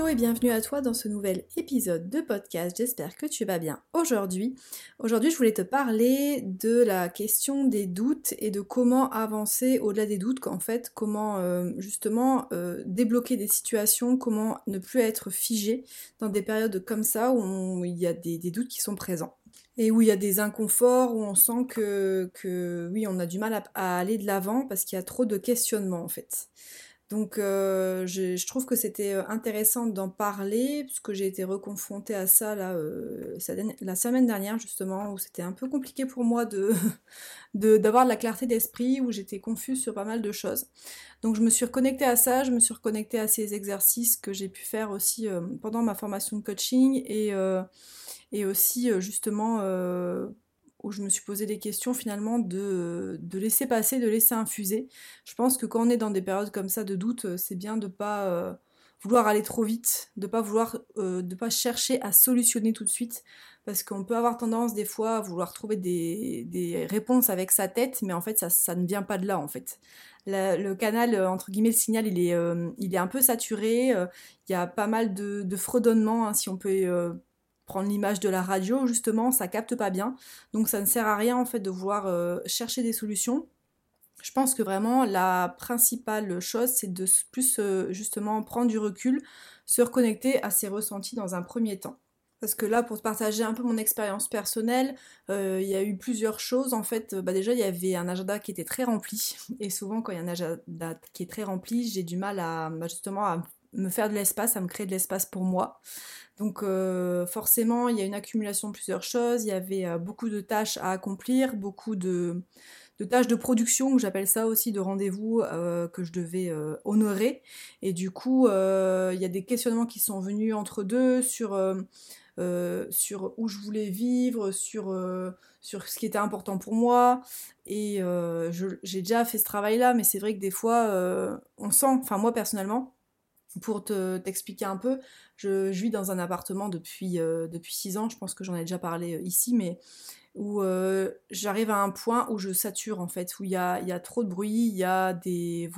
Hello et bienvenue à toi dans ce nouvel épisode de podcast. J'espère que tu vas bien aujourd'hui. Aujourd'hui, je voulais te parler de la question des doutes et de comment avancer au-delà des doutes, qu'en fait, comment euh, justement euh, débloquer des situations, comment ne plus être figé dans des périodes comme ça où il y a des, doutes qui sont présents et où il y a des inconforts, où on sent que, que oui, on a du mal à aller de l'avant parce qu'il y a trop de questionnements en fait. Donc euh, je, trouve que c'était euh, intéressant d'en parler, puisque j'ai été reconfrontée à ça là, euh, la semaine dernière justement, où c'était un peu compliqué pour moi de d'avoir de, la clarté d'esprit, où j'étais confuse sur pas mal de choses. Donc je me suis reconnectée à ça, je me suis reconnectée à ces exercices que j'ai pu faire aussi pendant ma formation de coaching et, et aussi justement où je me suis posé des questions finalement de, de, laisser passer, de laisser infuser. Je pense que quand on est dans des périodes comme ça de doute, euh, c'est bien de pas euh, vouloir aller trop vite, de pas vouloir, euh, de pas chercher à solutionner tout de suite, parce qu'on peut avoir tendance des fois à vouloir trouver des, des réponses avec sa tête, mais en fait ça, ça ne vient pas de là en fait. le canal, entre guillemets, le signal, il est, il est un peu saturé, il y a pas mal de, de fredonnement, hein, si on peut prendre l'image de la radio, justement, ça capte pas bien. Donc ça ne sert à rien en fait de vouloir euh, chercher des solutions. Je pense que vraiment la principale chose, c'est de plus euh, justement prendre du recul, se reconnecter à ses ressentis dans un premier temps. Parce que là, pour te partager un peu mon expérience personnelle, euh, il y a eu plusieurs choses. En fait, bah déjà, il y avait un agenda qui était très rempli. Et souvent, quand il y a un agenda qui est très rempli, j'ai du mal à bah, justement à me faire de l'espace, à me créer de l'espace pour moi. Donc euh, forcément, il y a une accumulation de plusieurs choses, il y avait euh, beaucoup de tâches à accomplir, beaucoup de, tâches de production, j'appelle ça aussi de rendez-vous euh, que je devais honorer. Et du coup, il y a des questionnements qui sont venus entre deux sur, sur où je voulais vivre, sur, sur ce qui était important pour moi. Et j'ai déjà fait ce travail-là, mais c'est vrai que des fois, on sent, enfin moi personnellement, pour te, t'expliquer un peu, je, vis dans un appartement depuis, euh, depuis 6 ans, je pense que j'en ai déjà parlé euh, ici, mais où euh, j'arrive à un point où je sature en fait, où il y a, y a, trop de bruit, il y a des,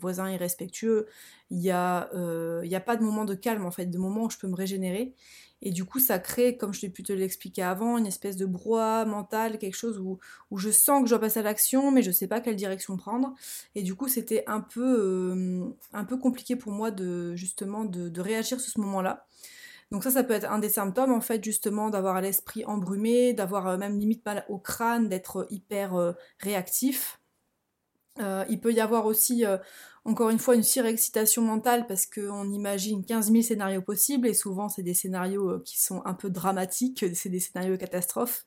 voisins irrespectueux, il n'y a, a pas de moment de calme en fait, de moment où je peux me régénérer. Et du coup, ça crée, comme je l'ai pu te l'expliquer avant, une espèce de brouhaha mental, quelque chose où, où je sens que je dois passer à l'action, mais je ne sais pas quelle direction prendre. Et du coup, c'était un peu, euh, un peu compliqué pour moi de justement de, réagir sur ce moment-là. Donc ça, ça peut être un des symptômes, en fait, justement, d'avoir l'esprit embrumé, d'avoir euh, même limite mal au crâne, d'être hyper euh, réactif. Il peut y avoir aussi encore une fois une surexcitation mentale parce qu'on imagine 15 000 scénarios possibles et souvent c'est des scénarios euh, qui sont un peu dramatiques, c'est des scénarios catastrophes.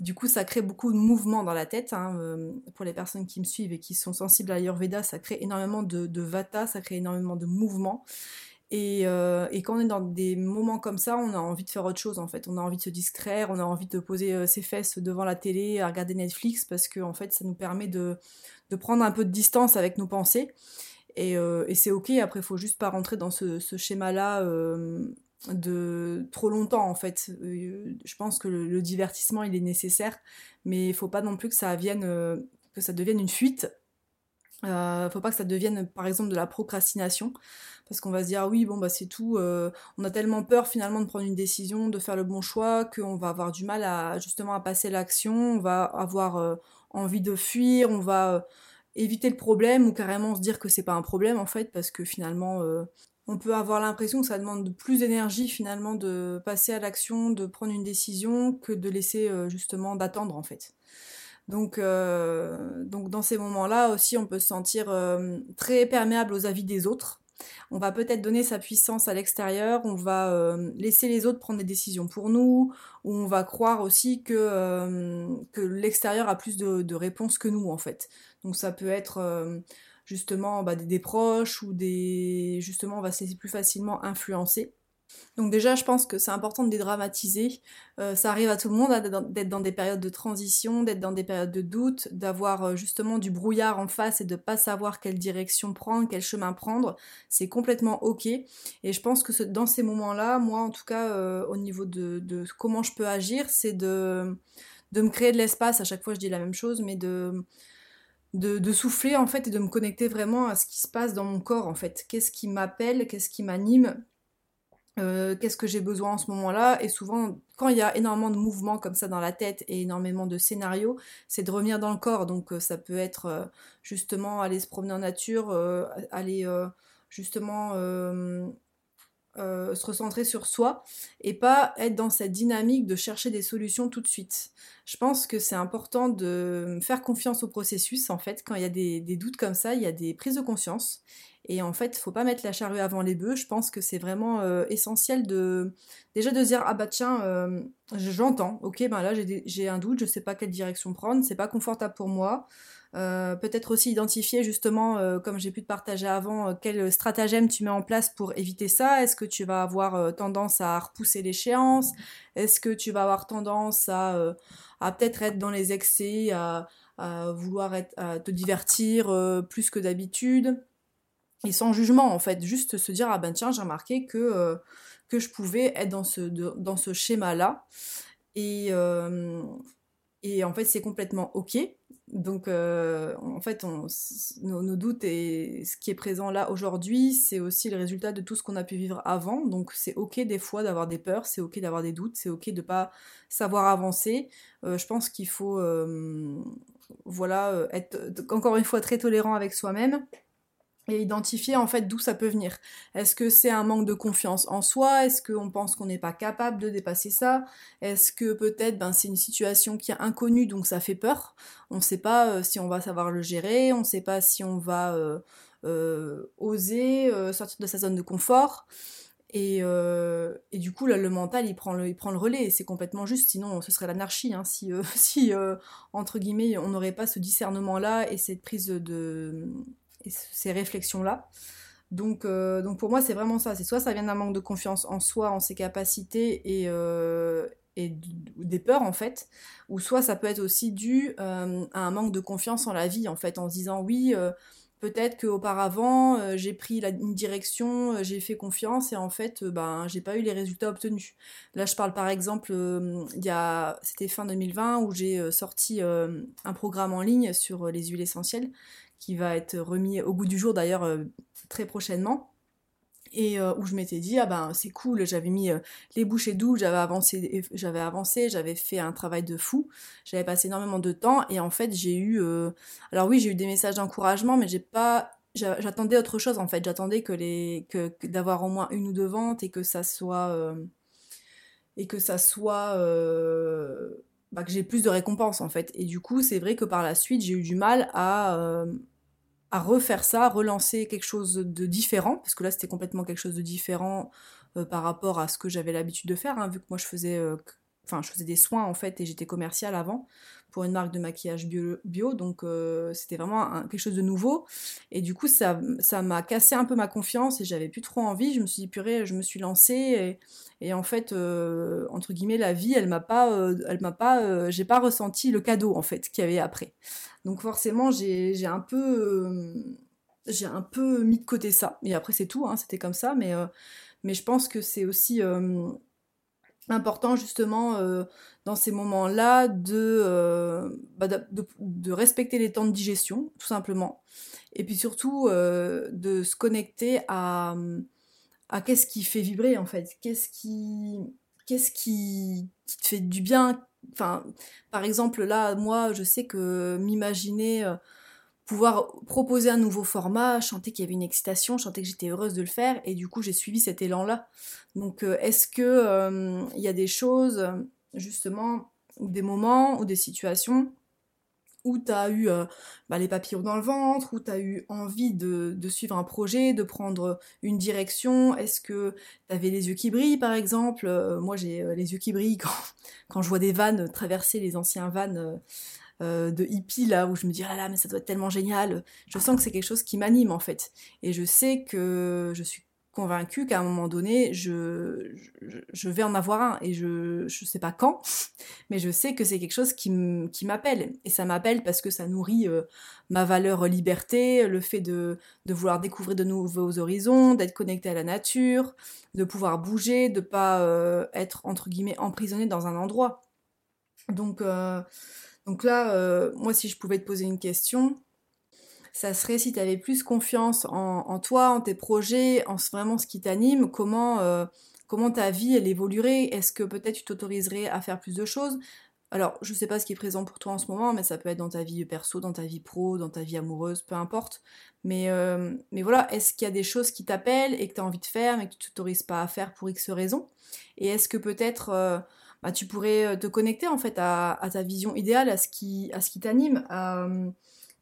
Du coup, ça crée beaucoup de mouvements dans la tête. Hein, euh, pour les personnes qui me suivent et qui sont sensibles à l'Ayurveda, ça crée énormément de, vata, ça crée énormément de mouvements. Et, euh, et, quand on est dans des moments comme ça, on a envie de faire autre chose en fait. On a envie de se distraire, on a envie de poser ses fesses devant la télé, à regarder Netflix parce que en fait, ça nous permet de, de prendre un peu de distance avec nos pensées. Et, euh, c'est ok, après, il faut juste pas rentrer dans ce, schéma-là euh, de trop longtemps, en fait. Euh, je pense que le, divertissement, il est nécessaire, mais il faut pas non plus que ça, vienne, que ça devienne une fuite. Euh, faut pas que ça devienne, par exemple, de la procrastination parce qu'on va se dire ah oui bon bah c'est tout on a tellement peur finalement de prendre une décision de faire le bon choix qu'on va avoir du mal à justement à passer l'action on va avoir envie de fuir, on va euh, éviter le problème ou carrément se dire que c'est pas un problème en fait parce que finalement euh, on peut avoir l'impression que ça demande de plus d'énergie finalement de passer à l'action, de prendre une décision que de laisser euh, justement d'attendre en fait. Donc, donc dans ces moments-là aussi on peut se sentir très perméable aux avis des autres on va peut-être donner sa puissance à l'extérieur, on va euh, laisser les autres prendre des décisions pour nous, ou on va croire aussi que, euh, l'extérieur a plus de, réponses que nous en fait. Donc ça peut être, euh, justement bah, des, proches ou des justement on va se laisser plus facilement influencer. Donc déjà, je pense que c'est important de dédramatiser. Euh, ça arrive à tout le monde hein, d'être dans des périodes de transition, d'être dans des périodes de doute, d'avoir euh, justement du brouillard en face et de pas savoir quelle direction prendre, quel chemin prendre. C'est complètement ok. Et je pense que dans ces moments-là, moi en tout cas, euh, au niveau de, comment je peux agir, c'est de, de me créer de l'espace. À chaque fois, je dis la même chose, mais de de, souffler en fait et de me connecter vraiment à ce qui se passe dans mon corps en fait. Qu'est-ce qui m'appelle, qu'est-ce qui m'anime, euh, qu'est-ce que j'ai besoin en ce moment-là. Et souvent, quand il y a énormément de mouvements comme ça dans la tête et énormément de scénarios, c'est de revenir dans le corps. Donc euh, ça peut être euh, justement aller se promener en nature, aller justement se recentrer sur soi et pas être dans cette dynamique de chercher des solutions tout de suite. Je pense que c'est important de faire confiance au processus en fait. Quand il y a des, des doutes comme ça, il y a des prises de conscience et en fait, faut pas mettre la charrue avant les bœufs. Je pense que c'est vraiment euh, essentiel de déjà de dire ah bah tiens, euh, j'entends. Ok, ben là j'ai un doute, je sais pas quelle direction prendre, c'est pas confortable pour moi. Euh, peut-être aussi identifier justement, comme j'ai pu te partager avant, quel stratagème tu mets en place pour éviter ça. Est-ce que tu vas avoir tendance à repousser l'échéance? Est-ce que tu vas avoir tendance à, à peut-être être dans les excès, à, à vouloir être, à te divertir plus que d'habitude? Et sans jugement en fait, juste se dire ah ben tiens j'ai remarqué que, euh, que je pouvais être dans ce, dans ce schéma là et, euh, et en fait c'est complètement ok. Donc euh, en fait on, nos, doutes et ce qui est présent là aujourd'hui c'est aussi le résultat de tout ce qu'on a pu vivre avant. Donc c'est ok des fois d'avoir des peurs c'est ok d'avoir des doutes c'est ok de pas savoir avancer. Je pense qu'il faut voilà être encore une fois très tolérant avec soi-même et identifier en fait d'où ça peut venir. Est-ce que c'est un manque de confiance en soi? Est-ce qu'on pense qu'on n'est pas capable de dépasser ça? Est-ce que peut-être ben, c'est une situation qui est inconnue donc ça fait peur? On ne sait pas euh, si on va savoir le gérer, on ne sait pas si on va euh, euh, oser sortir de sa zone de confort. Et, et, du coup, là, le mental, il prend le, il prend le relais, et c'est complètement juste, sinon ce serait l'anarchie, hein, si, si entre guillemets, on n'aurait pas ce discernement-là et cette prise de, ces réflexions-là. Donc, euh, donc pour moi, c'est vraiment ça. C'est soit ça vient d'un manque de confiance en soi, en ses capacités et, euh, et des peurs en fait, ou soit ça peut être aussi dû euh, à un manque de confiance en la vie en fait, en se disant oui, peut-être qu'auparavant j'ai pris la, une direction, j'ai fait confiance et en fait ben j'ai pas eu les résultats obtenus. Là je parle par exemple, c'était fin 2020 où j'ai sorti un programme en ligne sur les huiles essentielles qui va être remis au goût du jour d'ailleurs euh, très prochainement. Et euh, où je m'étais dit ah ben c'est cool j'avais mis euh, les bouchées doubles j'avais avancé j'avais fait un travail de fou j'avais passé énormément de temps et en fait j'ai eu alors oui j'ai eu des messages d'encouragement mais j'ai pas j'attendais autre chose en fait. J'attendais que les que, d'avoir au moins une ou deux ventes et que ça soit et que ça soit bah, que j'ai plus de récompenses en fait. Et du coup c'est vrai que par la suite j'ai eu du mal à à refaire ça, relancer quelque chose de différent, parce que là c'était complètement quelque chose de différent euh, par rapport à ce que j'avais l'habitude de faire, hein, vu que moi je faisais, euh, enfin je faisais des soins en fait et j'étais commerciale avant pour une marque de maquillage bio, donc euh, c'était vraiment quelque chose de nouveau. Et du coup ça ça m'a cassé un peu ma confiance et j'avais plus trop envie. Je me suis dit purée, je me suis lancée et, en fait entre guillemets la vie elle m'a pas, elle m'a pas, j'ai pas ressenti le cadeau en fait qu'il y avait après. Donc forcément, j'ai un peu euh, j'ai un peu mis de côté ça. Et après, c'est tout, hein, c'était comme ça. Mais, euh, mais je pense que c'est aussi euh, important, justement, dans ces moments-là, bah, de, respecter les temps de digestion, tout simplement. Et puis surtout, de se connecter à, à qu'est-ce qui fait vibrer, en fait. Qu'est-ce qui, qu'est-ce qui, te fait du bien? Enfin, par exemple, là, moi, je sais que m'imaginer euh, pouvoir proposer un nouveau format, chanter qu'il y avait une excitation, chanter que j'étais heureuse de le faire, et du coup, j'ai suivi cet élan-là. Donc, euh, est-ce que euh, il y a des choses, justement, ou des moments, ou des situations où tu as eu euh, bah, les papillons dans le ventre, où tu as eu envie de, suivre un projet, de prendre une direction? Est-ce que tu avais les yeux qui brillent, par exemple? Moi, j'ai les yeux qui brillent quand, quand, je vois des vannes traverser les anciens vannes de hippie là où je me dis ah là mais ça doit être tellement génial. Je sens que c'est quelque chose qui m'anime en fait. Et je sais que je suis convaincue qu'à un moment donné, je, je, vais en avoir un et je ne sais pas quand, mais je sais que c'est quelque chose qui m'appelle. Et ça m'appelle parce que ça nourrit euh, ma valeur liberté, le fait de, de, vouloir découvrir de nouveaux horizons, d'être connecté à la nature, de pouvoir bouger, de pas euh, être entre guillemets emprisonné dans un endroit. Donc, euh, donc là, moi, si je pouvais te poser une question, ça serait si tu avais plus confiance en, toi, en tes projets, en vraiment ce qui t'anime, comment, euh, comment ta vie elle évoluerait, est-ce que peut-être tu t'autoriserais à faire plus de choses? Alors, je sais pas ce qui est présent pour toi en ce moment, mais ça peut être dans ta vie perso, dans ta vie pro, dans ta vie amoureuse, peu importe. Mais, euh, mais voilà, est-ce qu'il y a des choses qui t'appellent et que tu as envie de faire, mais que tu t'autorises pas à faire pour X raisons? Et est-ce que peut-être euh, bah, tu pourrais te connecter en fait à, ta vision idéale, à ce qui, à ce qui t'anime,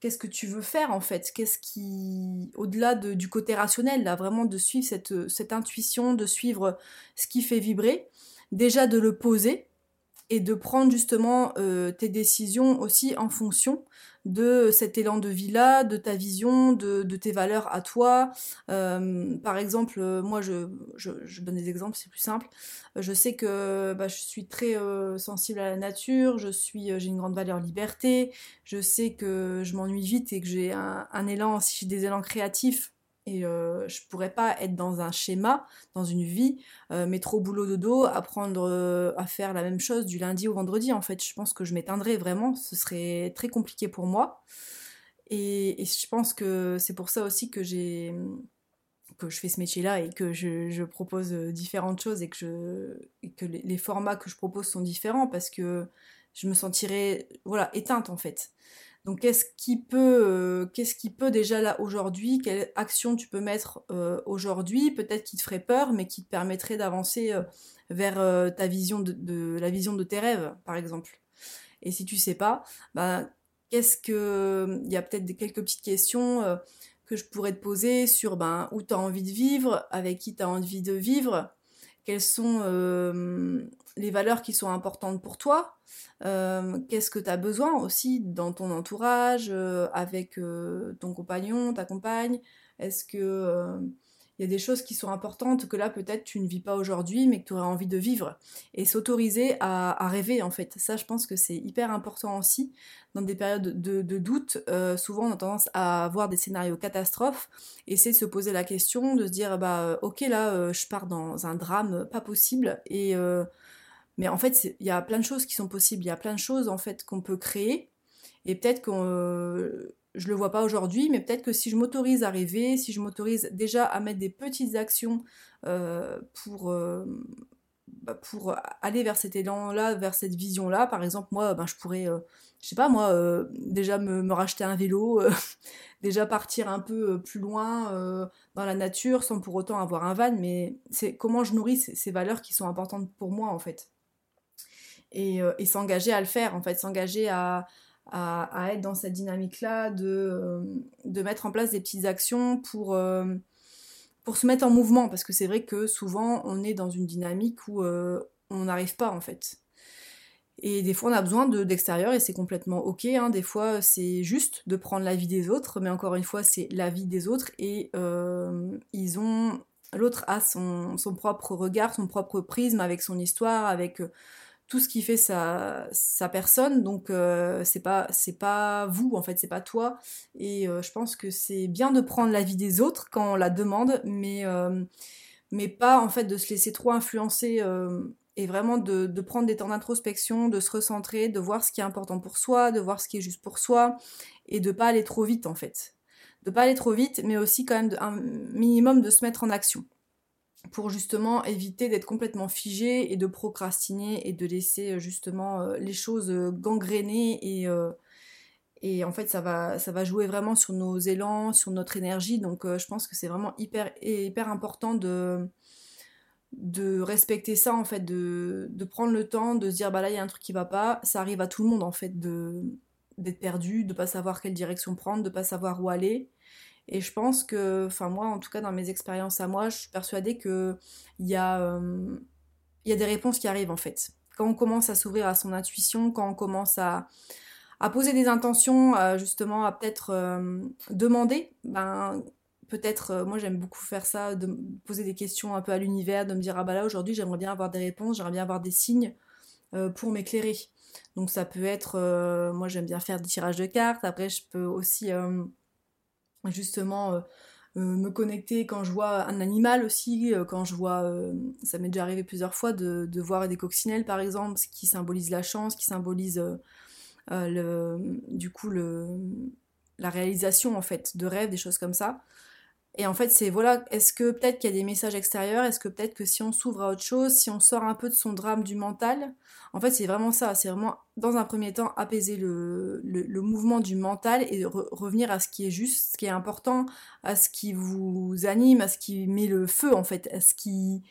qu'est-ce que tu veux faire en fait? Qu'est-ce qui, au-delà du côté rationnel, là, vraiment de suivre cette, cette intuition, de suivre ce qui fait vibrer, déjà de le poser et de prendre justement euh, tes décisions aussi en fonction de cet élan de vie-là, de ta vision, de, tes valeurs à toi. Euh, par exemple, euh, moi, je, je, donne des exemples, c'est plus simple. Je sais que bah, je suis très euh, sensible à la nature, je suis, j'ai une grande valeur liberté, je sais que je m'ennuie vite et que j'ai un, un élan, si j'ai des élans créatifs, et euh, je pourrais pas être dans un schéma, dans une vie, euh, métro, boulot, dodo, apprendre euh, à faire la même chose du lundi au vendredi. En fait, je pense que je m'éteindrais vraiment. Ce serait très compliqué pour moi. Et, je pense que c'est pour ça aussi que j'ai que je fais ce métier-là et que je, propose différentes choses et que, je, que les, formats que je propose sont différents parce que je me sentirais voilà éteinte en fait. Donc qu'est-ce qui peut, euh, qu'est-ce qui peut déjà là aujourd'hui, quelle action tu peux mettre euh, aujourd'hui, peut-être qui te ferait peur, mais qui te permettrait d'avancer euh, vers ta vision de, la vision de tes rêves, par exemple? Et si tu sais pas, bah, qu'est-ce que, il y a peut-être quelques petites questions que je pourrais te poser sur ben, où tu as envie de vivre, avec qui tu as envie de vivre, quelles sont les valeurs qui sont importantes pour toi, euh, qu'est-ce que tu as besoin aussi dans ton entourage, euh, avec ton compagnon, ta compagne, est-ce que il y a des choses qui sont importantes que là peut-être tu ne vis pas aujourd'hui mais que tu aurais envie de vivre et s'autoriser à, rêver en fait? Ça je pense que c'est hyper important aussi dans des périodes de, doute. Euh, souvent on a tendance à avoir des scénarios catastrophes et c'est de se poser la question de se dire bah euh, ok là euh, je pars dans un drame pas possible et mais en fait il y a plein de choses qui sont possibles, il y a plein de choses en fait qu'on peut créer et peut-être qu'on je le vois pas aujourd'hui, mais peut-être que si je m'autorise à rêver, si je m'autorise déjà à mettre des petites actions euh, pour, euh, bah, pour aller vers cet élan-là, vers cette vision-là, par exemple, moi, ben, je pourrais, euh, je sais pas, moi, déjà me, racheter un vélo, déjà partir un peu plus loin dans la nature sans pour autant avoir un van, mais c'est comment je nourris ces, valeurs qui sont importantes pour moi, en fait. Et, et s'engager à le faire, en fait, s'engager à, à, être dans cette dynamique-là, de, euh, de mettre en place des petites actions pour, euh, pour se mettre en mouvement, parce que c'est vrai que souvent on est dans une dynamique où euh, on n'arrive pas en fait. Et des fois on a besoin d'extérieur et c'est complètement ok, hein. des fois c'est juste de prendre la vie des autres, mais encore une fois c'est la vie des autres et ils ont... L'autre a son, son, propre regard, son propre prisme avec son histoire, avec tout ce qui fait sa, personne. Donc euh, c'est pas c'est pas vous en fait, c'est pas toi. Et euh, je pense que c'est bien de prendre l'avis des autres quand on la demande, mais euh, mais pas en fait de se laisser trop influencer et vraiment de, de, prendre des temps d'introspection, de se recentrer, de voir ce qui est important pour soi, de voir ce qui est juste pour soi et de pas aller trop vite en fait. De pas aller trop vite, mais aussi quand même un minimum de se mettre en action pour justement éviter d'être complètement figé et de procrastiner et de laisser euh, justement euh, les choses euh, gangréner et, en fait ça va, ça va jouer vraiment sur nos élans, sur notre énergie. Donc je pense que c'est vraiment hyper, hyper important de, de respecter ça en fait, de, de, prendre le temps de se dire bah là il y a un truc qui va pas, ça arrive à tout le monde en fait de d'être perdu, de pas savoir quelle direction prendre, de pas savoir où aller et je pense que, enfin moi en tout cas dans mes expériences à moi, je suis persuadée qu'il y, euh, y a des réponses qui arrivent en fait. Quand on commence à s'ouvrir à son intuition, quand on commence à, à poser des intentions, justement à peut-être demander, ben peut-être, moi j'aime beaucoup faire ça, de poser des questions un peu à l'univers, de me dire ah bah là aujourd'hui j'aimerais bien avoir des réponses, j'aimerais bien avoir des signes pour m'éclairer. Donc ça peut être, moi j'aime bien faire des tirages de cartes, après je peux aussi justement euh, me connecter quand je vois un animal aussi, euh, quand je vois, euh, ça m'est déjà arrivé plusieurs fois de, voir des coccinelles par exemple, qui symbolisent la chance, qui symbolisent le, du coup la réalisation en fait de rêves, des choses comme ça. Et en fait, c'est voilà, est-ce que peut-être qu'il y a des messages extérieurs? Est-ce que peut-être que si on s'ouvre à autre chose, si on sort un peu de son drame du mental, en fait, c'est vraiment ça. C'est vraiment, dans un premier temps, apaiser le, le, mouvement du mental et revenir à ce qui est juste, ce qui est important, à ce qui vous anime, à ce qui met le feu, en fait, à ce qui,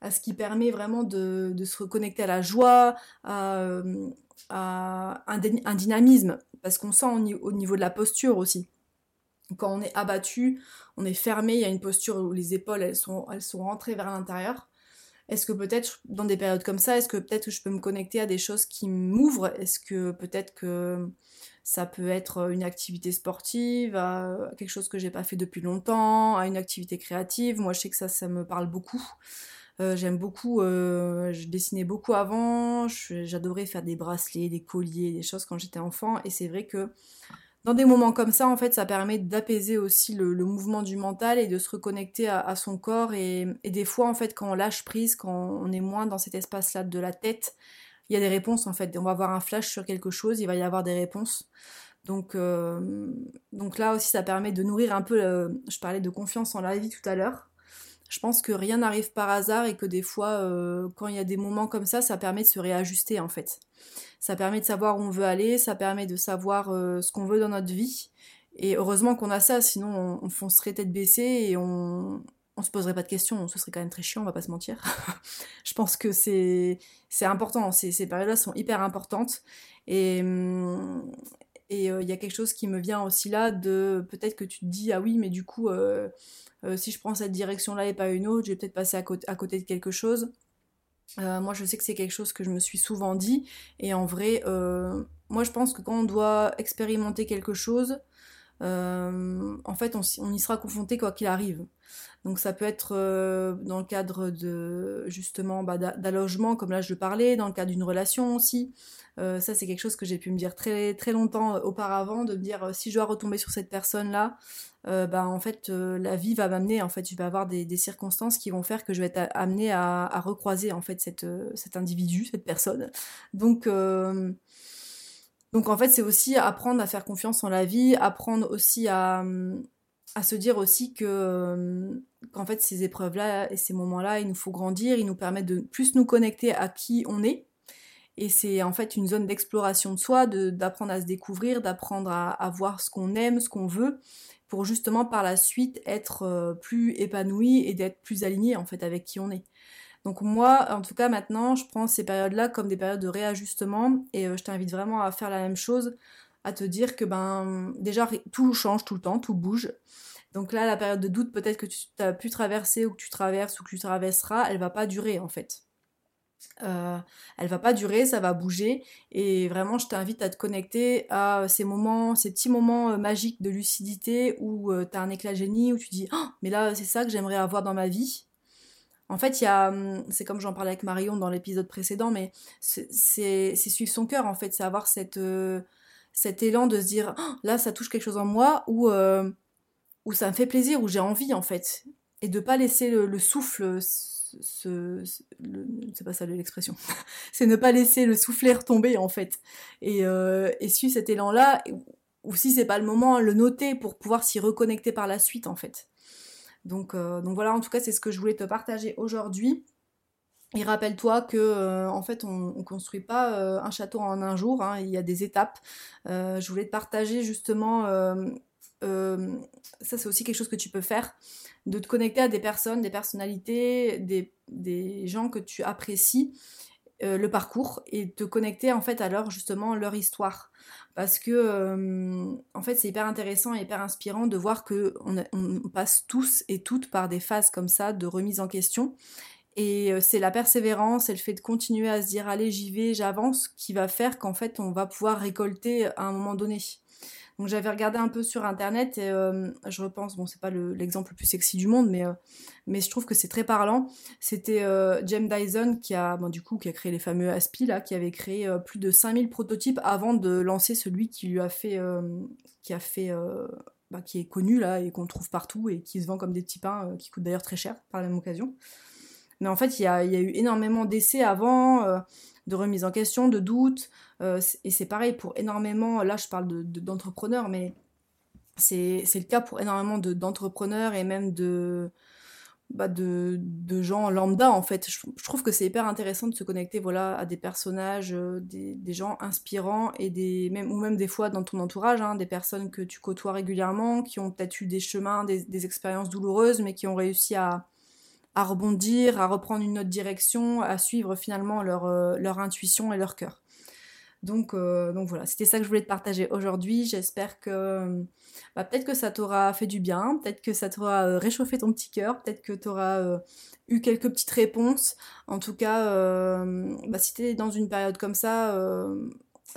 à ce qui permet vraiment de, de se reconnecter à la joie, à, un, dynamisme, parce qu'on sent au niveau de la posture aussi quand on est abattu, on est fermé, il y a une posture où les épaules elles sont, elles sont rentrées vers l'intérieur. Est-ce que peut-être dans des périodes comme ça, est-ce que peut-être je peux me connecter à des choses qui m'ouvrent? Est-ce que peut-être que ça peut être une activité sportive, à quelque chose que j'ai pas fait depuis longtemps, à une activité créative? Moi, je sais que ça, ça me parle beaucoup. Euh, j'aime beaucoup, euh, je dessinais beaucoup avant, j'adorais faire des bracelets, des colliers, des choses quand j'étais enfant, et c'est vrai que dans des moments comme ça, en fait, ça permet d'apaiser aussi le, mouvement du mental et de se reconnecter à, son corps. Et, des fois, en fait, quand on lâche prise, quand on est moins dans cet espace-là de la tête, il y a des réponses, en fait. On va avoir un flash sur quelque chose, il va y avoir des réponses. Donc, euh, donc là aussi, ça permet de nourrir un peu, je parlais de confiance en la vie tout à l'heure. Je pense que rien n'arrive par hasard et que des fois, euh, quand il y a des moments comme ça, ça permet de se réajuster, en fait. Ça permet de savoir où on veut aller, ça permet de savoir euh, ce qu'on veut dans notre vie. Et heureusement qu'on a ça, sinon on, foncerait tête baissée et on, on se poserait pas de questions, ce serait quand même très chiant, on va pas se mentir. je pense que c'est important, ces, ces périodes-là sont hyper importantes et hum, et euh, il y a quelque chose qui me vient aussi là de peut-être que tu te dis ah oui mais du coup euh, si je prends cette direction-là et pas une autre, je vais peut-être passer à côté, de quelque chose. Euh, moi, je sais que c'est quelque chose que je me suis souvent dit. Et en vrai, euh, moi, je pense que quand on doit expérimenter quelque chose, euh, en fait, on, y sera confronté quoi qu'il arrive. Donc, ça peut être dans le cadre de justement bah, d'allogement, comme là je le parlais, dans le cadre d'une relation aussi. ça, c'est quelque chose que j'ai pu me dire très très longtemps auparavant, de me dire si je dois retomber sur cette personne-là, euh, bah, en fait, euh, la vie va m'amener, en fait, je vais avoir des, circonstances qui vont faire que je vais être amenée à, recroiser, en fait, euh, cet individu, cette personne. Donc, donc en fait, c'est aussi apprendre à faire confiance en la vie, apprendre aussi à, se dire aussi que qu'en fait ces épreuves-là et ces moments-là, il nous faut grandir, ils nous permettent de plus nous connecter à qui on est. Et c'est en fait une zone d'exploration de soi, d'apprendre à se découvrir, d'apprendre à, à, voir ce qu'on aime, ce qu'on veut, pour justement par la suite être euh, plus épanoui et d'être plus aligné en fait avec qui on est. Donc moi, en tout cas maintenant, je prends ces périodes-là comme des périodes de réajustement et euh, je t'invite vraiment à faire la même chose, à te dire que ben déjà tout change tout le temps, tout bouge. Donc là, la période de doute peut-être que tu as pu traverser ou que tu traverses ou que tu traverseras, elle va pas durer en fait. Euh, elle va pas durer, ça va bouger. Et vraiment, je t'invite à te connecter à ces moments, ces petits moments euh, magiques de lucidité où tu as un éclat génie, où tu dis oh, mais là, c'est ça que j'aimerais avoir dans ma vie. En fait, il y a, hum, c'est comme j'en parlais avec Marion dans l'épisode précédent, mais c'est suivre son cœur, en fait, c'est avoir cette, cet élan de se dire oh, là, ça touche quelque chose en moi, ou où ça me fait plaisir, où j'ai envie, en fait. Et de pas laisser le souffle ce, c'est pas ça l'expression, c'est ne pas laisser le souffler tomber en fait, et, euh, et suivre cet élan-là, ou si c'est pas le moment, le noter pour pouvoir s'y reconnecter par la suite en fait. Donc, euh, donc voilà, en tout cas, c'est ce que je voulais te partager aujourd'hui. Et rappelle-toi que euh, en fait, on, ne construit pas un château en un jour. Hein, il y a des étapes. je voulais te partager justement. ça, c'est aussi quelque chose que tu peux faire de te connecter à des personnes, des personnalités, des, gens que tu apprécies, euh, le parcours, et te connecter en fait à leur justement leur histoire. Parce que euh, en fait c'est hyper intéressant et hyper inspirant de voir que on, passe tous et toutes par des phases comme ça de remise en question Et c'est la persévérance et le fait de continuer à se dire allez j'y vais, j'avance, qui va faire qu'en fait on va pouvoir récolter à un moment donné. Donc j'avais regardé un peu sur internet et euh, je repense, bon c'est pas l'exemple le, plus sexy du monde, mais, euh, mais je trouve que c'est très parlant. C'était euh, James Dyson qui a, bon, du coup, qui a créé les fameux ASPI là, qui avait créé plus de 5000 prototypes avant de lancer celui qui lui a fait, qui a fait, bah, qui est connu là et qu'on trouve partout et qui se vend comme des petits pains qui coûtent d'ailleurs très cher par la même occasion. Mais en fait, il y a, eu énormément d'essais avant de remise en question, de doute. Euh, et c'est pareil pour énormément, là je parle d'entrepreneurs, de, mais c'est le cas pour énormément d'entrepreneurs et même de, bah de, gens lambda en fait. Je, trouve que c'est hyper intéressant de se connecter voilà, à des personnages, euh, des, gens inspirants et des, même, ou même des fois dans ton entourage, hein, des personnes que tu côtoies régulièrement, qui ont peut-être eu des chemins, des expériences douloureuses, mais qui ont réussi à, à rebondir, à reprendre une autre direction, à suivre finalement leur, euh, leur intuition et leur cœur. Donc, euh, donc voilà, c'était ça que je voulais te partager aujourd'hui. J'espère que bah, peut-être que ça t'aura fait du bien, peut-être que ça t'aura euh, réchauffé ton petit cœur, peut-être que tu auras eu quelques petites réponses. En tout cas, bah, si tu es dans une période comme ça,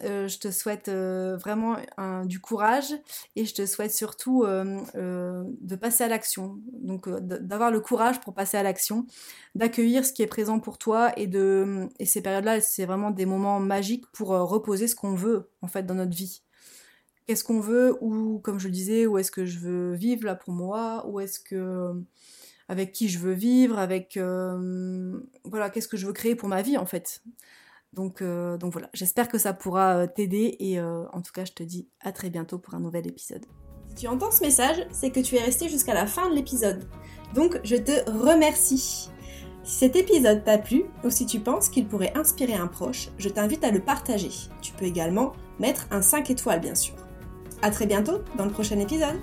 euh, je te souhaite euh, vraiment du courage et je te souhaite surtout euh, de passer à l'action. Donc d'avoir le courage pour passer à l'action, d'accueillir ce qui est présent pour toi et de et ces périodes-là, c'est vraiment des moments magiques pour reposer ce qu'on veut en fait dans notre vie. Qu'est-ce qu'on veut ou comme je le disais, où est-ce que je veux vivre là pour moi, ou est-ce que avec qui je veux vivre, avec voilà, qu'est-ce que je veux créer pour ma vie en fait? Donc, euh, donc voilà, j'espère que ça pourra euh, t'aider et euh, en tout cas je te dis à très bientôt pour un nouvel épisode. Si tu entends ce message, c'est que tu es resté jusqu'à la fin de l'épisode. Donc je te remercie. Si cet épisode t'a plu ou si tu penses qu'il pourrait inspirer un proche, je t'invite à le partager. Tu peux également mettre un 5 étoiles bien sûr. A très bientôt dans le prochain épisode